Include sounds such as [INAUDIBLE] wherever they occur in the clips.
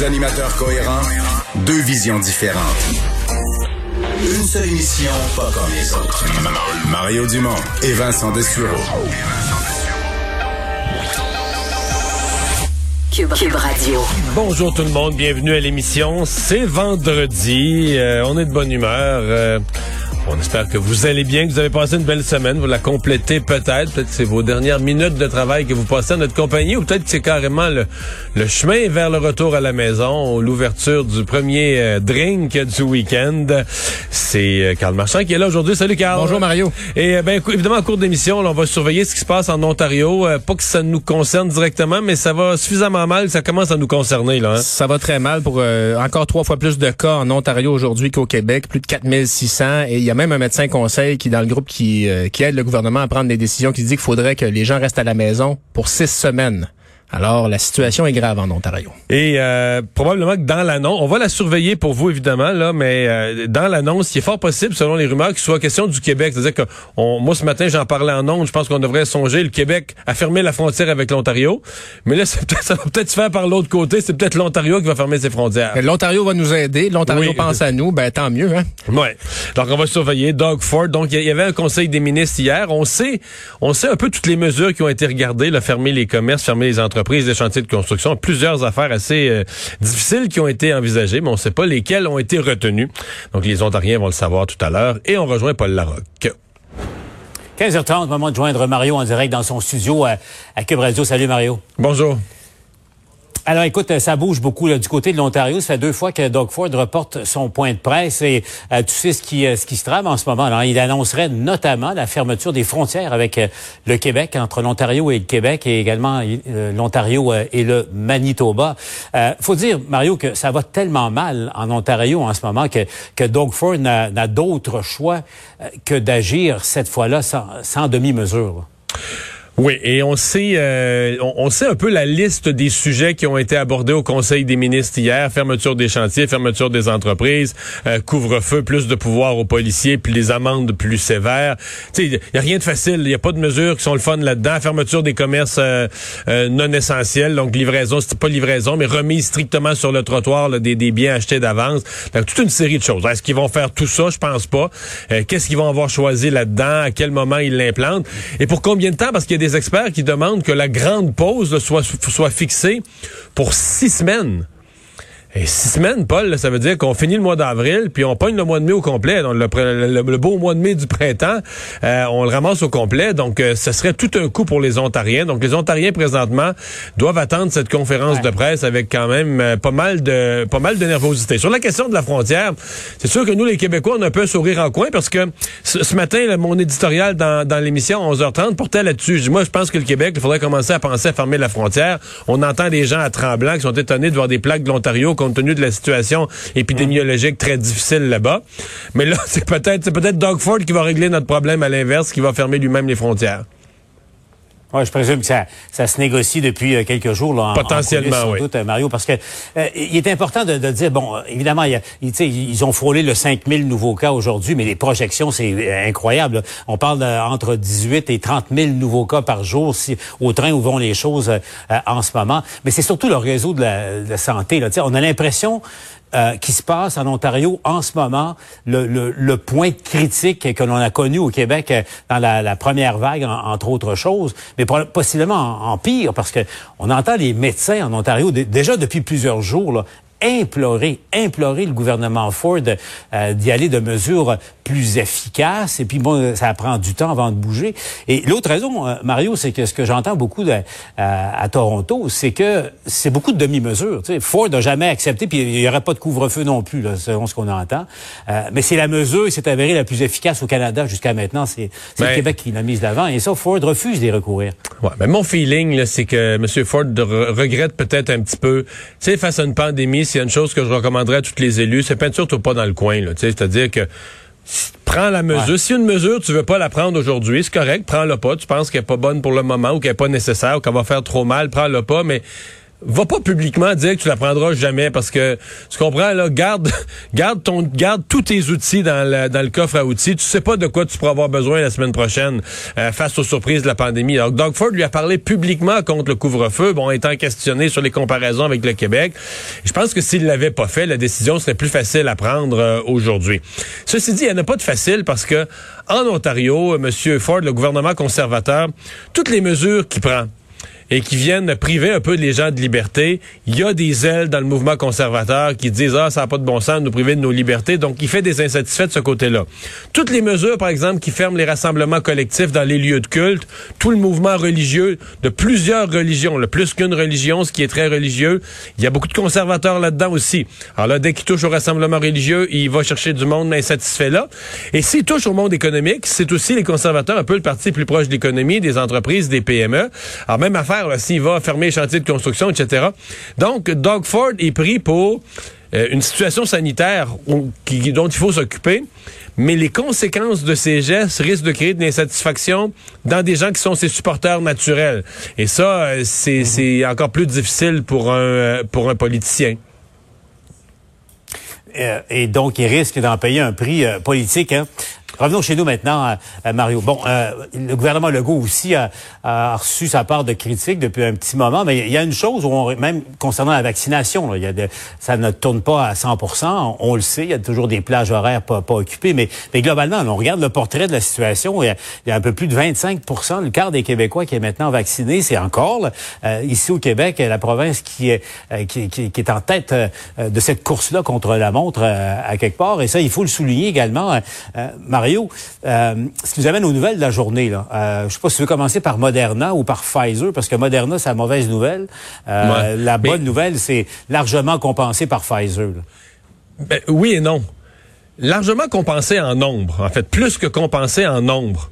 Deux animateurs cohérents, deux visions différentes. Une seule émission, pas comme les autres. Mario Dumont et Vincent Dessureau. Cube, Cube Radio. Bonjour tout le monde, bienvenue à l'émission. C'est vendredi, euh, on est de bonne humeur. euh, on espère que vous allez bien, que vous avez passé une belle semaine. Vous la complétez peut-être. Peut-être que c'est vos dernières minutes de travail que vous passez à notre compagnie ou peut-être que c'est carrément le, le chemin vers le retour à la maison ou l'ouverture du premier euh, drink du week-end. C'est euh, Carl Marchand qui est là aujourd'hui. Salut Carl. Bonjour Mario. Et euh, ben évidemment en cours d'émission, on va surveiller ce qui se passe en Ontario. Pas que ça nous concerne directement, mais ça va suffisamment mal que ça commence à nous concerner là. hein. Ça va très mal pour encore trois fois plus de cas en Ontario aujourd'hui qu'au Québec, plus de 4600 et il y a même un médecin conseil qui dans le groupe qui euh, qui aide le gouvernement à prendre des décisions qui dit qu'il faudrait que les gens restent à la maison pour six semaines. Alors la situation est grave en Ontario. Et euh, probablement que dans l'annonce, on va la surveiller pour vous évidemment là, mais euh, dans l'annonce, il est fort possible, selon les rumeurs, qu'il soit question du Québec. C'est-à-dire que on- moi ce matin, j'en parlais en ondes. Je pense qu'on devrait songer le Québec à fermer la frontière avec l'Ontario. Mais là, [LAUGHS] ça va peut-être se faire par l'autre côté. C'est peut-être l'Ontario qui va fermer ses frontières. L'Ontario va nous aider, l'Ontario Oui. pense à nous, ben tant mieux hein. Ouais. Donc on va surveiller Doug Ford. Donc il y- il y avait un conseil des ministres hier. On sait, on sait un peu toutes les mesures qui ont été regardées, là, fermer les commerces, fermer les entreprises, les chantiers de construction, plusieurs affaires assez euh, difficiles qui ont été envisagées, mais on ne sait pas lesquelles ont été retenues. Donc les Ontariens vont le savoir tout à l'heure. Et on rejoint Paul Larocque. 15h30, moment de joindre Mario en direct dans son studio à, à Cube Radio. Salut Mario. Bonjour. Alors écoute, ça bouge beaucoup là, du côté de l'Ontario. Ça fait deux fois que Doug Ford reporte son point de presse et euh, tu sais ce qui, euh, ce qui se trame en ce moment. Alors, il annoncerait notamment la fermeture des frontières avec euh, le Québec, entre l'Ontario et le Québec et également l'Ontario et le Manitoba. Faut dire, Mario, que ça va tellement mal en Ontario en ce moment que, que Doug Ford n'a d'autre choix que d'agir cette fois-là sans demi-mesure. Oui, et on sait, euh, on, on sait un peu la liste des sujets qui ont été abordés au Conseil des ministres hier fermeture des chantiers, fermeture des entreprises, euh, couvre-feu, plus de pouvoir aux policiers, puis les amendes plus sévères. Tu sais, y a rien de facile. Il y a pas de mesures qui sont le fun là-dedans. Fermeture des commerces euh, euh, non essentiels, donc livraison, c'est pas livraison, mais remise strictement sur le trottoir là, des, des biens achetés d'avance. Donc toute une série de choses. Est-ce qu'ils vont faire tout ça? Je pense pas. Euh, Qu'est-ce qu'ils vont avoir choisi là-dedans? À quel moment ils l'implantent? Et pour combien de temps? Parce qu'il des experts qui demandent que la grande pause soit fixée pour six semaines. Et six semaines, Paul, là, ça veut dire qu'on finit le mois d'avril, puis on pogne le mois de mai au complet. Donc, le, le- le beau mois de mai du printemps, euh, on le ramasse au complet. Donc, euh, ce serait tout un coup pour les Ontariens. Donc, les Ontariens, présentement, doivent attendre cette conférence de presse avec quand même euh, pas mal de pas mal de nervosité. Sur la question de la frontière, c'est sûr que nous, les Québécois, on a un peu un sourire en coin parce que ce, ce matin, là, mon éditorial dans, dans l'émission 11h30 portait là-dessus. Moi, je pense que le Québec, il faudrait commencer à penser à fermer la frontière. On entend des gens à Tremblant qui sont étonnés de voir des plaques de l'Ontario compte tenu de la situation épidémiologique très difficile là-bas. Mais là, [LAUGHS] c'est peut-être c'est peut-être Doug Ford qui va régler notre problème à l'inverse, qui va fermer lui-même les frontières. Ouais, je présume que ça, ça se négocie depuis euh, quelques jours. Là, en- Potentiellement, en coulisses, sans oui. doute, euh, Mario, parce que euh, il est important de, de dire, bon, euh, évidemment, il ils ont frôlé le 5000 nouveaux cas aujourd'hui, mais les projections, c'est incroyable. là. On parle entre 18 et 30 000 nouveaux cas par jour si, au train où vont les choses euh, en ce moment. Mais c'est surtout le réseau de la, de la santé. Là. On a l'impression euh, qui se passe en Ontario en ce moment, le, point critique que l'on a connu au Québec euh, dans la, première vague, en- entre autres choses, mais possiblement en, en pire, parce que on entend les médecins en Ontario dé- déjà depuis plusieurs jours là, implorer, implorer le gouvernement Ford euh, d'y aller de mesures plus efficaces. Et puis bon, ça prend du temps avant de bouger. Et l'autre raison, euh, Mario, c'est que ce que j'entends beaucoup de- à, à Toronto, c'est que c'est beaucoup de demi-mesures. Tu sais, Ford n'a jamais accepté, puis il n'y aurait pas de couvre-feu non plus, là, selon ce qu'on entend. Euh, mais c'est la mesure qui s'est avérée la plus efficace au Canada jusqu'à maintenant. C'est c'est Ben- le Québec qui l'a mise d'avant. Et ça, Ford refuse d'y recourir. Ouais, ben mon feeling, c'est que M. Ford re- regrette peut-être un petit peu. Tu sais, face à une pandémie, s'il y a une chose que je recommanderais à tous les élus, c'est peinture-toi pas dans le coin. là. Tu sais, C'est-à-dire que prends la mesure. Ouais. Si une mesure, tu veux pas la prendre aujourd'hui, c'est correct, prends-la pas. Tu penses qu'elle est pas bonne pour le moment ou qu'elle est pas nécessaire ou qu'elle va faire trop mal, prends-la pas, mais va pas publiquement dire que tu la prendras jamais parce que tu comprends là garde [LAUGHS] garde ton garde tous tes outils dans le, dans le coffre à outils. Tu sais pas de quoi tu pourras avoir besoin la semaine prochaine euh, face aux surprises de la pandémie. Alors Doug Ford lui a parlé publiquement contre le couvre-feu. Bon étant questionné sur les comparaisons avec le Québec je pense que s'il l'avait pas fait la décision serait plus facile à prendre euh, aujourd'hui. Ceci dit il n'y en a pas de facile parce que en Ontario monsieur Ford le gouvernement conservateur toutes les mesures qu'il prend et qui viennent priver un peu les gens de liberté. Il y a des ailes dans le mouvement conservateur qui disent ah ça n'a pas de bon sens de nous priver de nos libertés. Donc il fait des insatisfaits de ce côté-là. Toutes les mesures par exemple qui ferment les rassemblements collectifs dans les lieux de culte, tout le mouvement religieux de plusieurs religions, le plus qu'une religion, ce qui est très religieux, il y a beaucoup de conservateurs là-dedans aussi. Alors là dès qu'il touche au rassemblement religieux, il va chercher du monde insatisfait là. Et s'il touche au monde économique, c'est aussi les conservateurs un peu le parti plus proche de l'économie, des entreprises, des PME. Alors même affaire s'il va fermer les chantiers de construction, etc. Donc, Doug Ford est pris pour euh, une situation sanitaire dont il faut s'occuper, mais les conséquences de ces gestes risquent de créer de l'insatisfaction dans des gens qui sont ses supporters naturels. Et ça, euh, mm-hmm. c'est encore plus difficile pour un, euh, pour un politicien. et donc, il risque d'en payer un prix politique. Hein? Revenons chez nous maintenant, euh, Mario. Bon, euh, le gouvernement Legault aussi a, reçu sa part de critiques depuis un petit moment, mais il y a une chose, où on, même concernant la vaccination, il y a ça ne tourne pas à 100% on, le sait, il y a toujours des plages horaires pas, occupées, mais, mais globalement, on regarde le portrait de la situation, il y a, un peu plus de 25% le quart des Québécois qui est maintenant vacciné, c'est encore euh, ici au Québec, la province qui est, qui, qui, est en tête de cette course-là contre la montre à quelque part, et ça, il faut le souligner également, euh, ce qui nous amène aux nouvelles de la journée, là. Euh, je sais pas si tu veux commencer par Moderna ou par Pfizer, parce que Moderna, c'est la mauvaise nouvelle. Euh, la bonne nouvelle, c'est largement compensé par Pfizer. Ben, oui et non. Largement compensé en nombre, en fait, plus que compensé en nombre.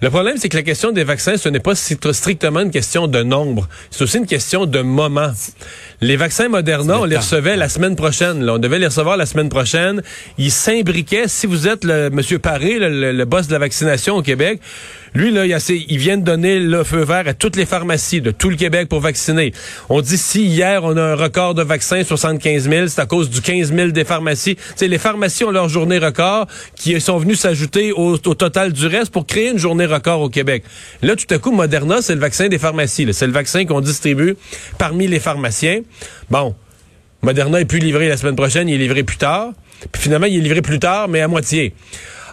Le problème, c'est que la question des vaccins, ce n'est pas strictement une question de nombre. C'est aussi une question de moment. Les vaccins Moderna, on les recevait la semaine prochaine. Là. On devait les recevoir la semaine prochaine. Ils s'imbriquaient. Si vous êtes le Monsieur Paré, le, le, boss de la vaccination au Québec, lui, là, il, a, il vient de donner le feu vert à toutes les pharmacies de tout le Québec pour vacciner. On dit si hier, on a un record de vaccins, 75 000, c'est à cause du 15 000 des pharmacies. sais, les pharmacies ont leur journée record qui sont venus s'ajouter au, au, total du reste pour créer une journée record au Québec. Là, tout à coup, Moderna, c'est le vaccin des pharmacies. C'est le vaccin qu'on distribue parmi les pharmaciens. Bon, Moderna est plus livré la semaine prochaine, il est livré plus tard. Puis finalement, il est livré plus tard, mais à moitié.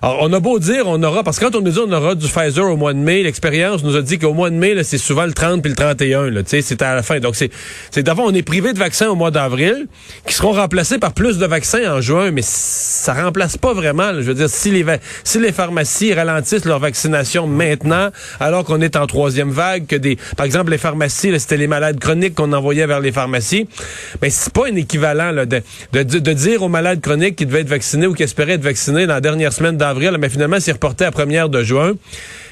Alors, on a beau dire, on aura, parce que quand on nous dit on aura du Pfizer au mois de mai, l'expérience nous a dit qu'au mois de mai, c'est souvent le 30 puis le 31, là, c'est à la fin. Donc, c'est, d'abord, on est privé de vaccins au mois d'avril, qui seront remplacés par plus de vaccins en juin, mais ça remplace pas vraiment, je veux dire, si les, si les pharmacies ralentissent leur vaccination maintenant, alors qu'on est en troisième vague, que des, par exemple, les pharmacies, c'était les malades chroniques qu'on envoyait vers les pharmacies, mais c'est pas un équivalent, là, de, de, de, dire aux malades chroniques qui devaient être vaccinés ou qui espéraient être vaccinés dans la dernière semaine d'avril, mais finalement, c'est reporté à première de juin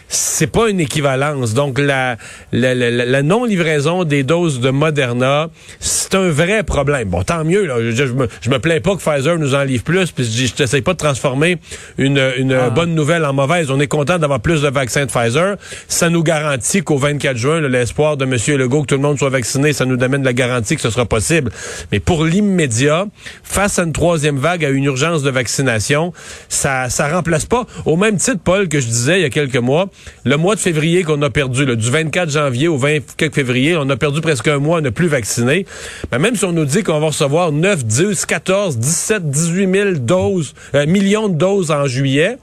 c'est pas une équivalence. Donc la, la, la, non-livraison des doses de Moderna, c'est un vrai problème. Bon, tant mieux. Là. Je, me, je me plains pas que Pfizer nous en livre plus, puis je n'essaie pas de transformer une, une ah. bonne nouvelle en mauvaise. On est content d'avoir plus de vaccins de Pfizer. Ça nous garantit qu'au 24 juin, l'espoir de M. Legault que tout le monde soit vacciné, ça nous amène la garantie que ce sera possible. Mais pour l'immédiat, face à une troisième vague, à une urgence de vaccination, ça ça remplace pas. Au même titre, Paul, que je disais il y a quelques mois, le mois de février qu'on a perdu, du 24 janvier au 20 février, on a perdu presque un mois à ne plus vacciner. Mais même si on nous dit qu'on va recevoir 9, 10, 14, 17, 18 000 doses, euh, millions de doses en juillet,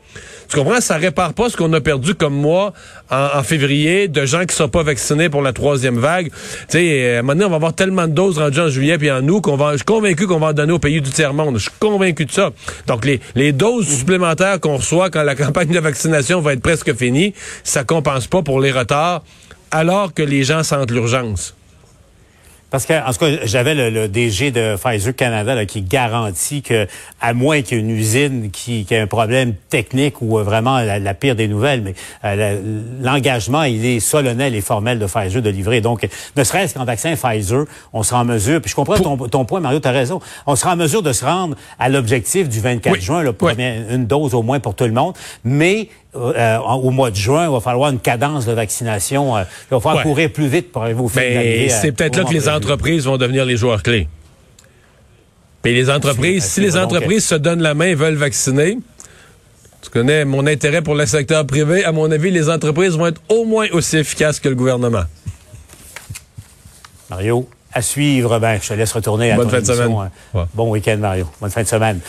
tu comprends? Ça répare pas ce qu'on a perdu comme mois en, février de gens qui sont pas vaccinés pour la troisième vague. Tu sais, euh, maintenant, on va avoir tellement de doses rendues en juillet puis en août qu'on va, je suis convaincu qu'on va en donner aux pays du tiers-monde. Je suis convaincu de ça. Donc, les, les doses supplémentaires qu'on reçoit quand la [LAUGHS] campagne de vaccination va être presque finie, ça compense pas pour les retards alors que les gens sentent l'urgence. Parce que, en tout cas, j'avais le, DG de Pfizer Canada qui garantit que, à moins qu'il y ait une usine qui, qui ait un problème technique ou euh, vraiment la, pire des nouvelles, mais euh, l'engagement, il est solennel et formel de Pfizer de livrer. Donc, ne serait-ce qu'en vaccin Pfizer, on sera en mesure, puis je comprends ton, ton, point, Mario, tu as raison, on sera en mesure de se rendre à l'objectif du 24 juin, là, pour une dose au moins pour tout le monde, mais euh, au mois de juin, il va falloir une cadence de vaccination. il va falloir courir plus vite pour arriver au fin C'est peut-être là que les entreprises vont devenir les joueurs clés. Puis les entreprises, si les entreprises se donnent la main et veulent vacciner, tu connais mon intérêt pour le secteur privé, à mon avis, les entreprises vont être au moins aussi efficaces que le gouvernement. Mario, à suivre, ben, je te laisse retourner à Bonne ton fin de semaine. hein. Bon week-end, Mario. Bonne fin de semaine.